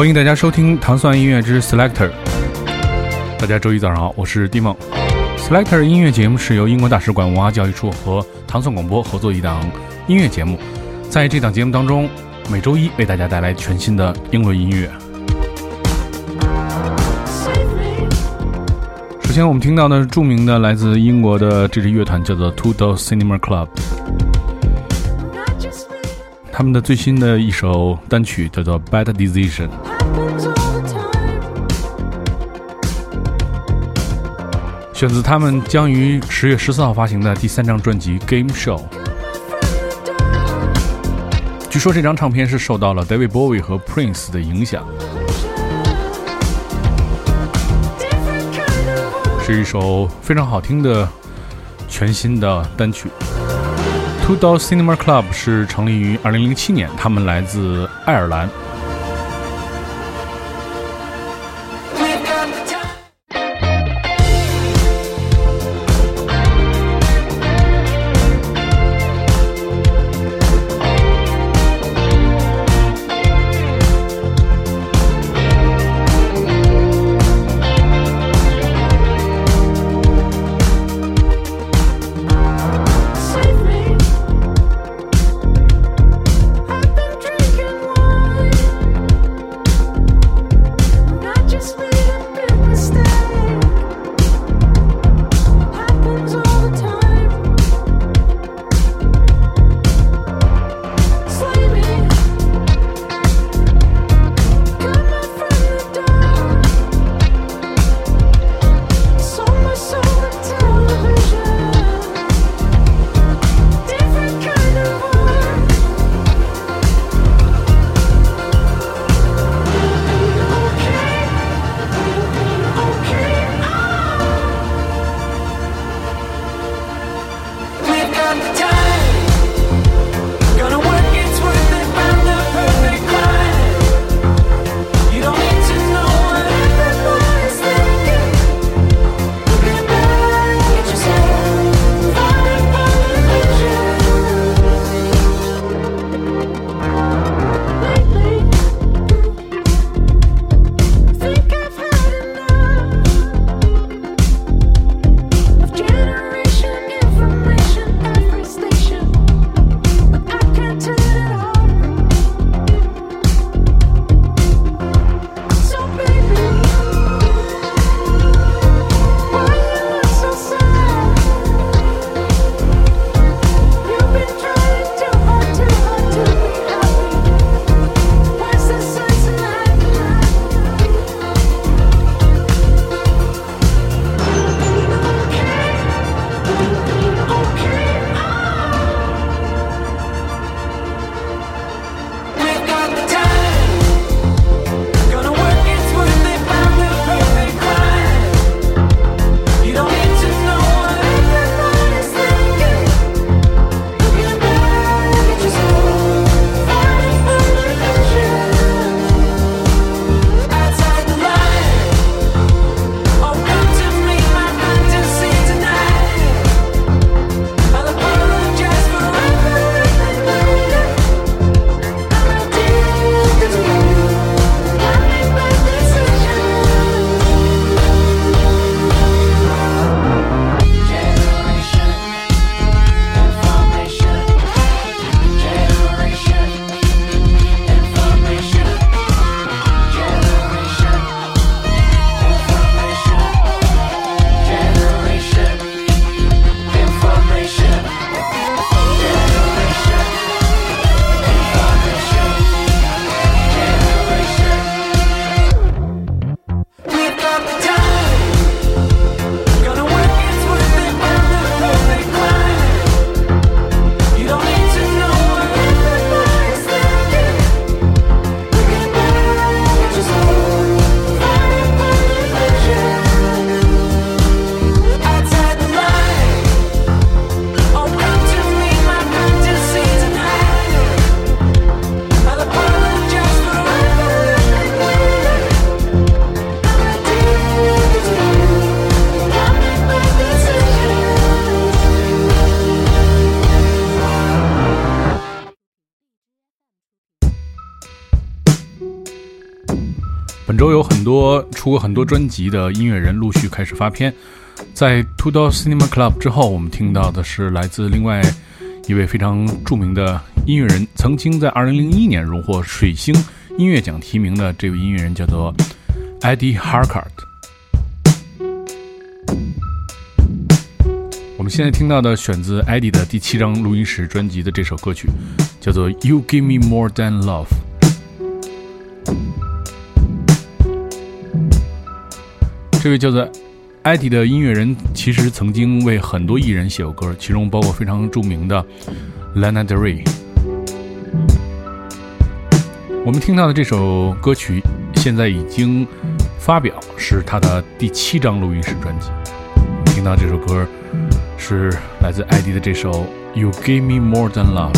欢迎大家收听糖蒜音乐之 Selector。大家周一早上好，我是蒂梦。Selector 音乐节目是由英国大使馆文化教育处和糖蒜广播合作一档音乐节目，在这档节目当中，每周一为大家带来全新的英伦音乐。首先，我们听到的著名的来自英国的这支乐团叫做 Two Door Cinema Club，他们的最新的一首单曲叫做 Bad Decision。选自他们将于十月十四号发行的第三张专辑《Game Show》。据说这张唱片是受到了 David Bowie 和 Prince 的影响，是一首非常好听的全新的单曲。Two Door Cinema Club 是成立于二零零七年，他们来自爱尔兰。周有很多出过很多专辑的音乐人陆续开始发片，在 Two Door Cinema Club 之后，我们听到的是来自另外一位非常著名的音乐人，曾经在2001年荣获水星音乐奖提名的这位音乐人，叫做 Eddie Harkart。我们现在听到的选自 Eddie 的第七张录音室专辑的这首歌曲，叫做 You Give Me More Than Love。这位叫做艾迪的音乐人，其实曾经为很多艺人写过歌，其中包括非常著名的 Lana Del Rey。我们听到的这首歌曲现在已经发表，是他的第七张录音室专辑。听到这首歌是来自艾迪的这首《You Give Me More Than Love》。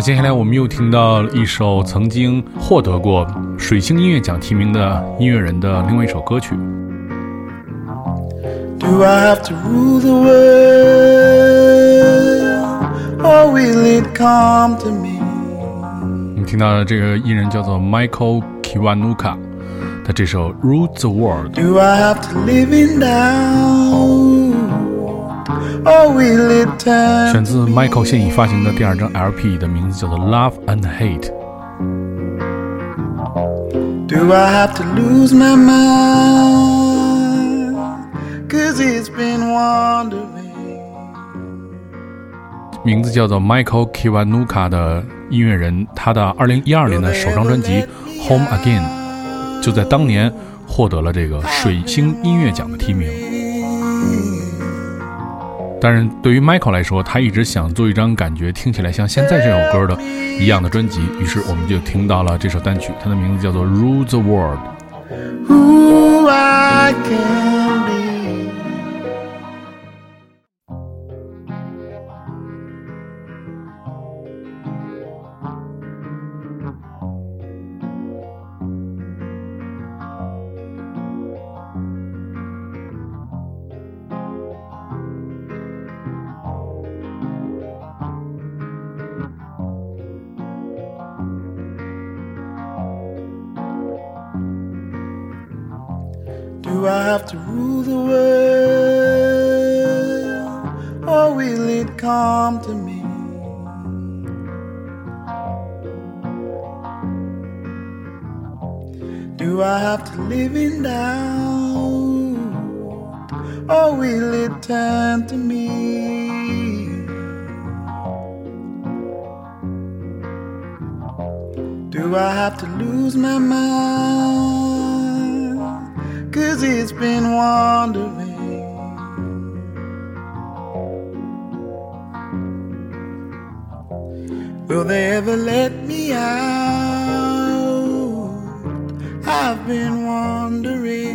在接下来，我们又听到一首曾经获得过水星音乐奖提名的音乐人的另外一首歌曲。Do I have to rule the world, or will it come to me? 你听到的这个艺人叫做 Michael Kiwanuka，他这首《Rule the World》。Do I have to live it turn? 选自 Michael 现已发行的第二张 LP，的名字叫做《Love and Hate》。Do I have to lose my mind? Cause it's been wandering. 名字叫做 Michael Kiwanuka 的音乐人，他的2012年的首张专辑《Home Again》就在当年获得了这个水星音乐奖的提名。但是对于 Michael 来说，他一直想做一张感觉听起来像现在这首歌的一样的专辑，于是我们就听到了这首单曲，它的名字叫做《Rule the World》。Have to rule the world, or will it come to me? Do I have to live in doubt, or will it turn to me? Do I have to lose my mind? It's been wandering. Will they ever let me out? I've been wondering.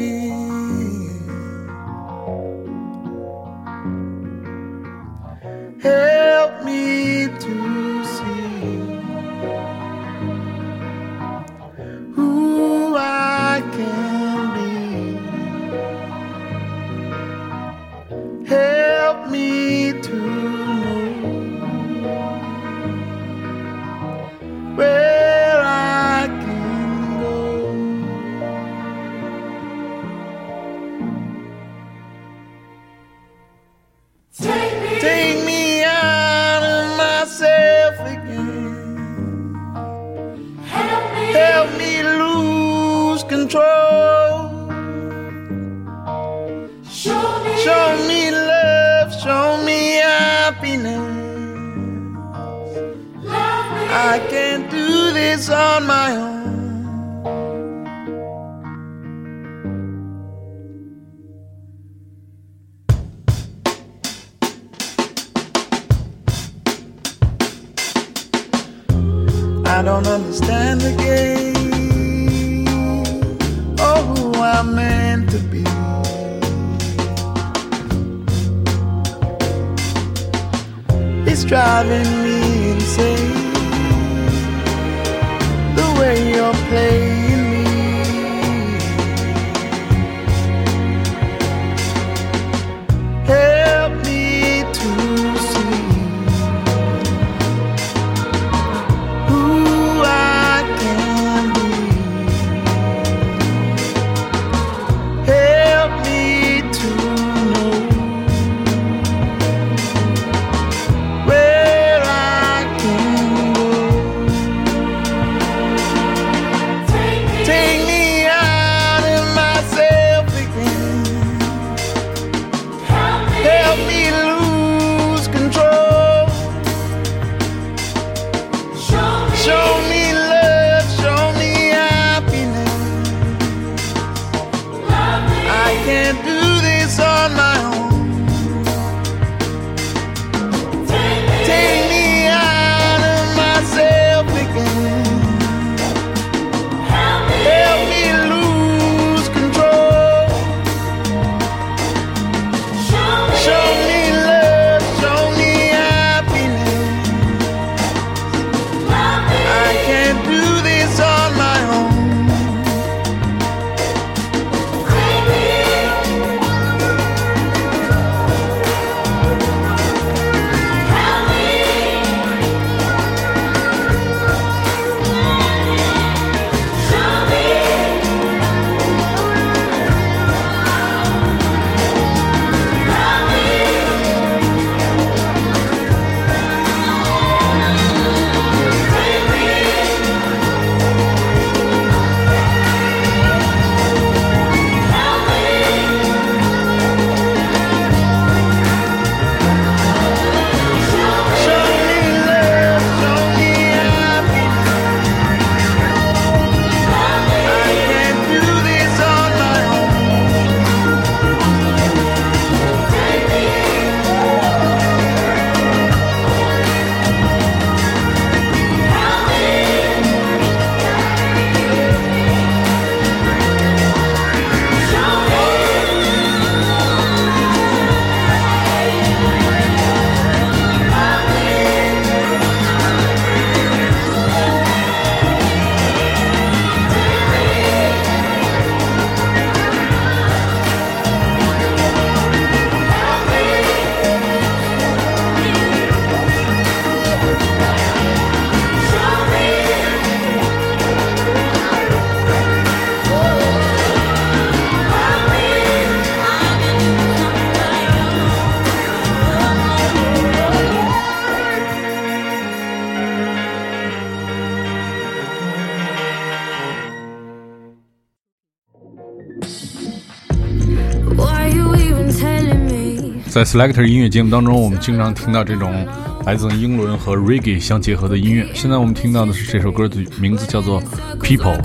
在 Selector 音乐节目当中，我们经常听到这种来自英伦和 Reggae 相结合的音乐。现在我们听到的是这首歌的名字叫做 People，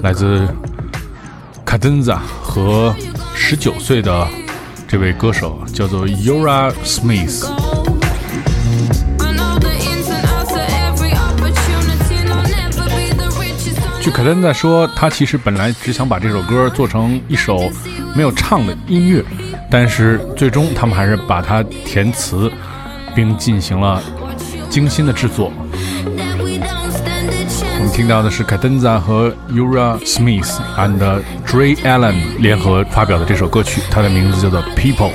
来自 Cadenza 和十九岁的这位歌手叫做 Yura Smith。据凯丹在说，他其实本来只想把这首歌做成一首没有唱的音乐，但是最终他们还是把它填词，并进行了精心的制作。我们听到的是凯登萨和 Ura Smith and Dre Allen 联合发表的这首歌曲，它的名字叫做 People。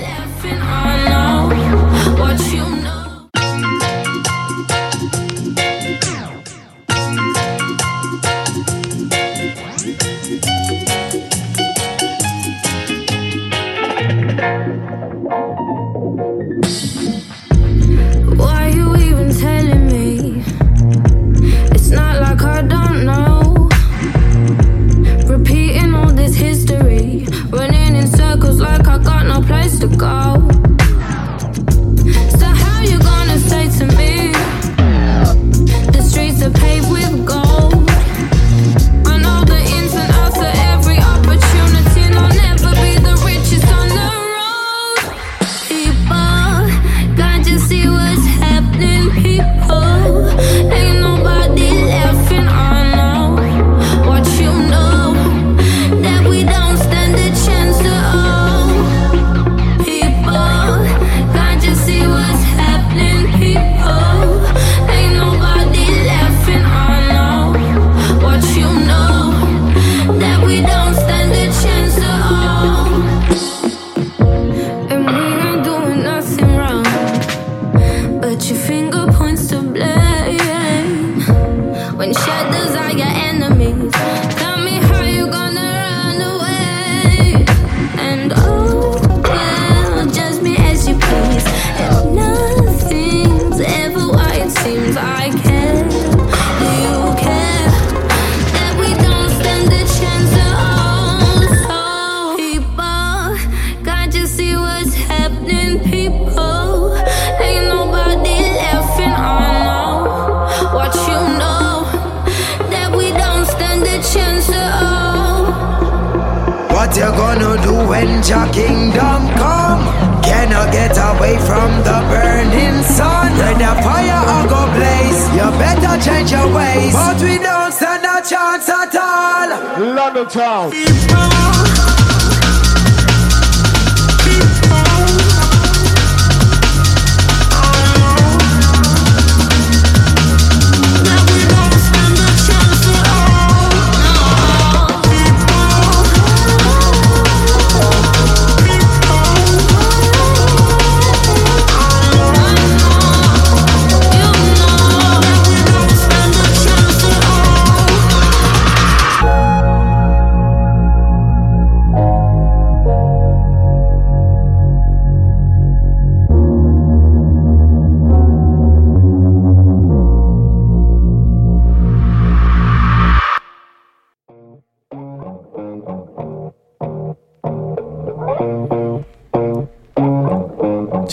Your kingdom come. Cannot get away from the burning sun. When the fire will go blaze, you better change your ways. But we don't stand a chance at all. London town.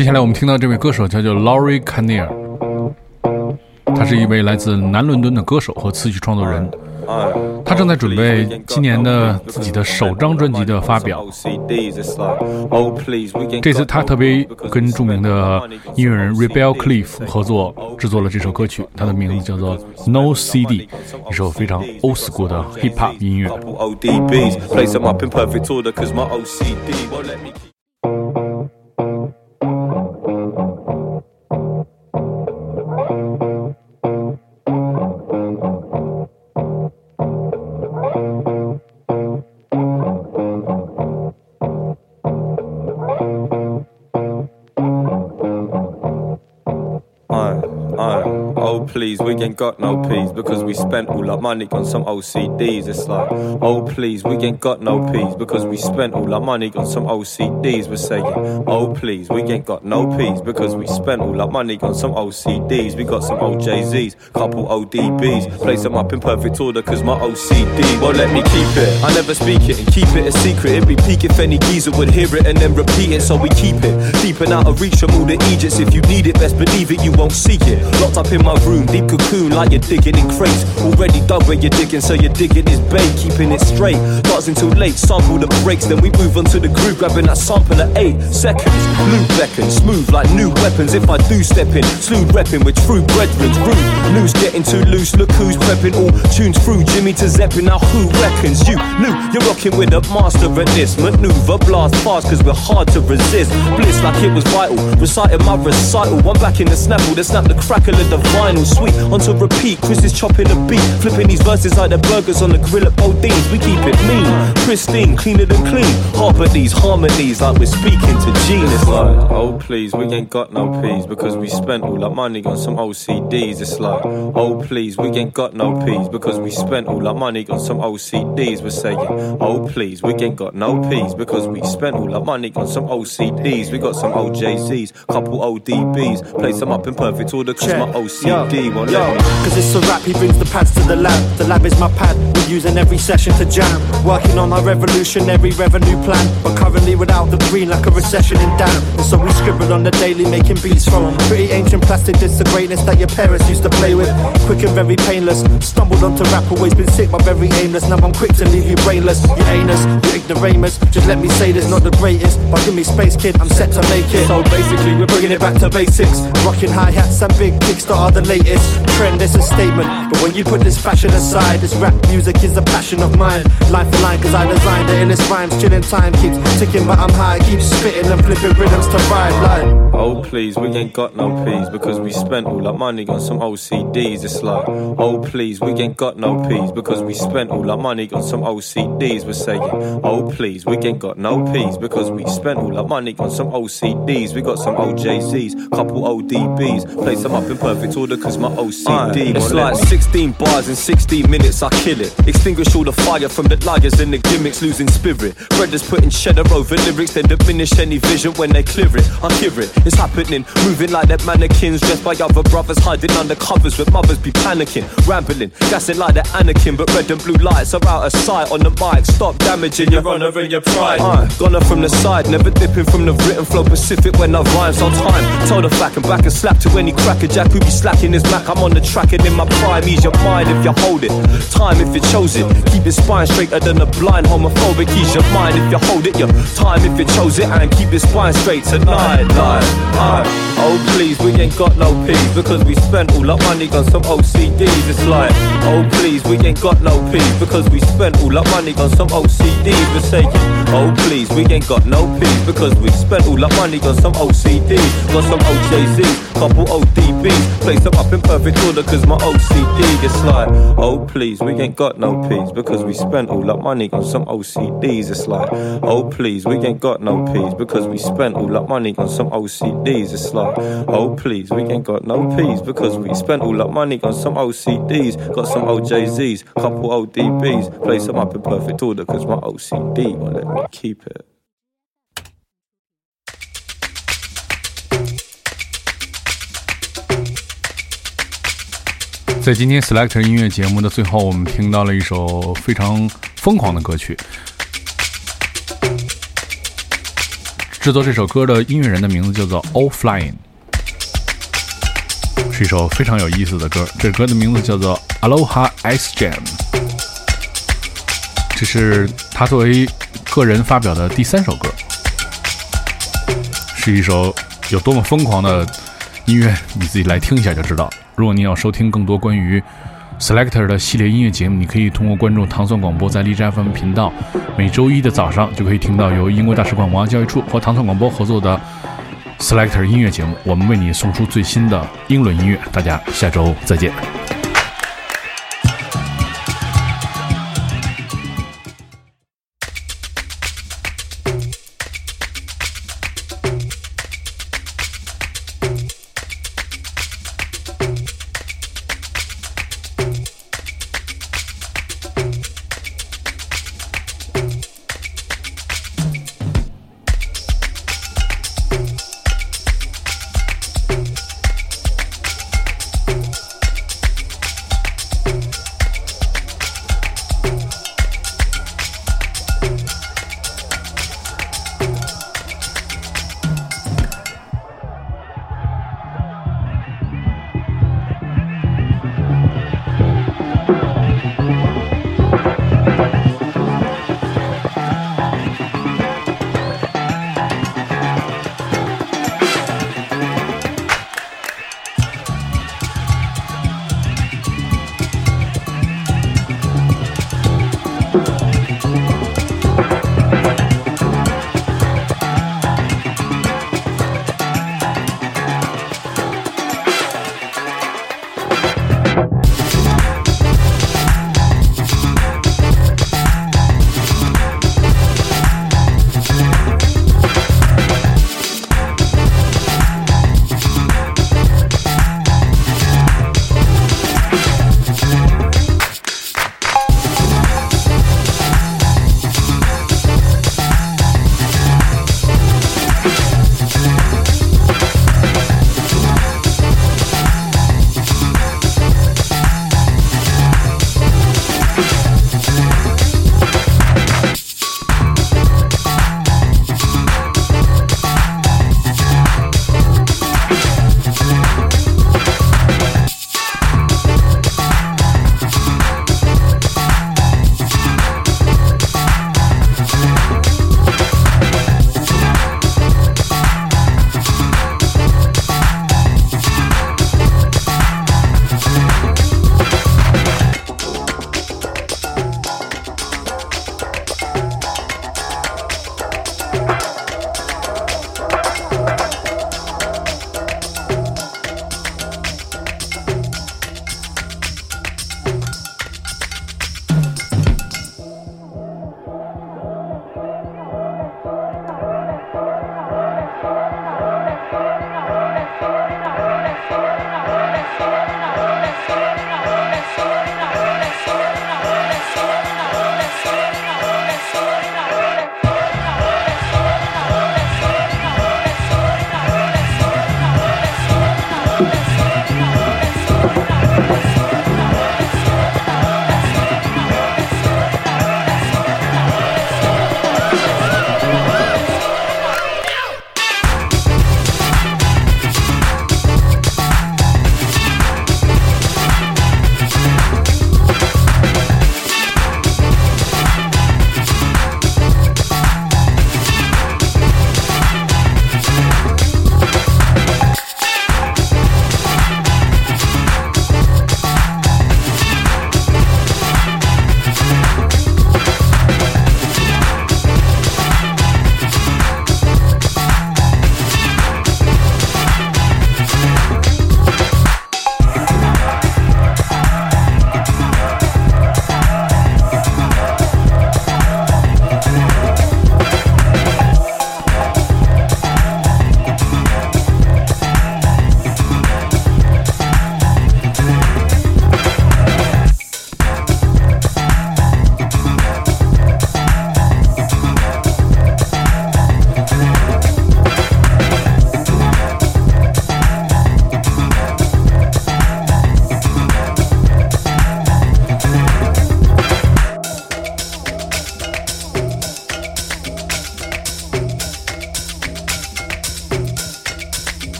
接下来我们听到这位歌手叫做 Laurie Kinnear，他是一位来自南伦敦的歌手和词曲创作人。他正在准备今年的自己的首张专辑的发表。这次他特别跟著名的音乐人 Rebel Cliff 合作制作了这首歌曲，它的名字叫做 No CD，一首非常 old school 的 hip hop 音乐。Got no oh. peas because we spent all our money on some OCDs. It's like, oh please, we ain't got no peas because we spent all our money on some OCDs. We're saying, oh please, we ain't got no peas because we spent all our money on some OCDs. We got some OJZs, couple ODBs, place them up in perfect order cause my OCD won't let me keep it. I never speak it and keep it a secret. It'd be peak if any geezer would hear it and then repeat it, so we keep it deep and out of reach from all the Egypts. If you need it, best believe it, you won't seek it. Locked up in my room, deep cocoon like you're digging in crates. Already dug where you're digging, so you're digging is bait, keeping it straight. Starts until late, sample the breaks, then we move on to the groove, grabbing that sample at eight seconds. Blue beckon, smooth like new weapons. If I do step in, slew repping with true brethren's rude. News getting too loose, look who's prepping. All tunes through Jimmy to Zeppin. Now who reckons you knew you're rocking with a master at this maneuver? Blast fast, cause we're hard to resist. Bliss like it was vital, reciting my recital. One back in the snapple, then snap the crackle of the vinyl. Sweet onto repeat, Chris is chopping the beat, flipping these verses like the burgers on the grill at Bodine's. We keep it mean, pristine, cleaner than clean. Harp at these harmonies like we're speaking to genius. Like, oh please, we ain't got no peas because we spent all our money on some OCDs. It's like, oh please, we ain't got no peas because we spent all our money on some OCDs. Oh, we're saying, oh please, we ain't got no peas because we spent all our money on some OCDs. We got some OJZs, couple ODBs, place them up in perfect order cause my OCD won't let me. Cause it's a rap, he brings the pads to the lab. The lab is my pad, we're using every session to jam. Working on our revolutionary revenue plan. But currently without the green, like a recession in damn. And so we scribble on the daily, making beats from pretty ancient plastic. This the greatness that your parents used to play with. Quick and very painless. Stumbled onto rap, always been sick, but very aimless. Now I'm quick to leave you brainless. You anus, you ignoramus. Just let me say this, not the greatest. But give me space, kid, I'm set to make it. So basically, we're bringing it back to basics. Rocking hi hats and big kicks that are the latest. Trend is a statement. But when you put this fashion aside, this rap music is a passion of mine. Line for line, cause I designed it the illest rhymes. Chilling time keeps ticking, but I'm high. Keep spitting and flipping rhythms to ride. Like, Oh please, we ain't got no peas because we spent all our money on some OCDs. It's like, oh please, we ain't got no peas because we spent all our money on some OCDs. We're saying, oh please, we ain't got no peas because we spent all our money on some OCDs. We got some OJZs, couple ODBs, place them up in perfect order cause my OCD. It's like 16 bars in 16 minutes, I kill it. Extinguish all the fire from the liars and the gimmicks, losing spirit. Brothers putting cheddar over lyrics, then diminish any vision when they clear it. I hear it, it's happening. Moving like that mannequins, dressed by other brothers, hiding under covers with mothers be panicking. Rambling, gassing like the Anakin, but red and blue lights are out of sight on the mic. Stop damaging your honor and your pride. Uh, gonna from the side, never dipping from the written flow Pacific when I rhyme. So time, tell the fact and back and slap to any cracker jack who be slacking his Mac. I'm on the track and in my prime, ease your mind if you hold it. Time if you chose it, keep your spine straighter than a blind homophobic. Ease your mind if you hold it. Your time if you chose it and keep your spine straight tonight. Oh please, ain't got no peas because we spent all our money on some OCDs. It's like, oh please, we ain't got no peas because we spent all our money on some OCDs. We're saying, oh please, we ain't got no peas because we spent all our money on some OCDs. Got some OJZs, couple ODBs, place them up in perfect order cause my OCD. It's like, oh please, we ain't got no peas because we spent all our money on some OCDs. Oh, it's like, oh please, we ain't got no peas because we spent all our money on some OCDs. It's like, oh please, we ain't got no peas because we spent all our money on some OCDs. Got some OJZs, couple ODBs, place them up in perfect order cause my OCD won't let me keep it. 在今天 Selector 音乐节目的最后，我们听到了一首非常疯狂的歌曲。制作这首歌的音乐人的名字叫做 All Flying，是一首非常有意思的歌。这歌的名字叫做 Aloha Ice Jam，这是他作为个人发表的第三首歌，是一首有多么疯狂的音乐，你自己来听一下就知道。如果你要收听更多关于 Selector 的系列音乐节目，你可以通过关注糖蒜广播在荔枝 FM 频道，每周一的早上就可以听到由英国大使馆文化教育处和糖蒜广播合作的 Selector 音乐节目。我们为你送出最新的英伦音乐，大家下周再见。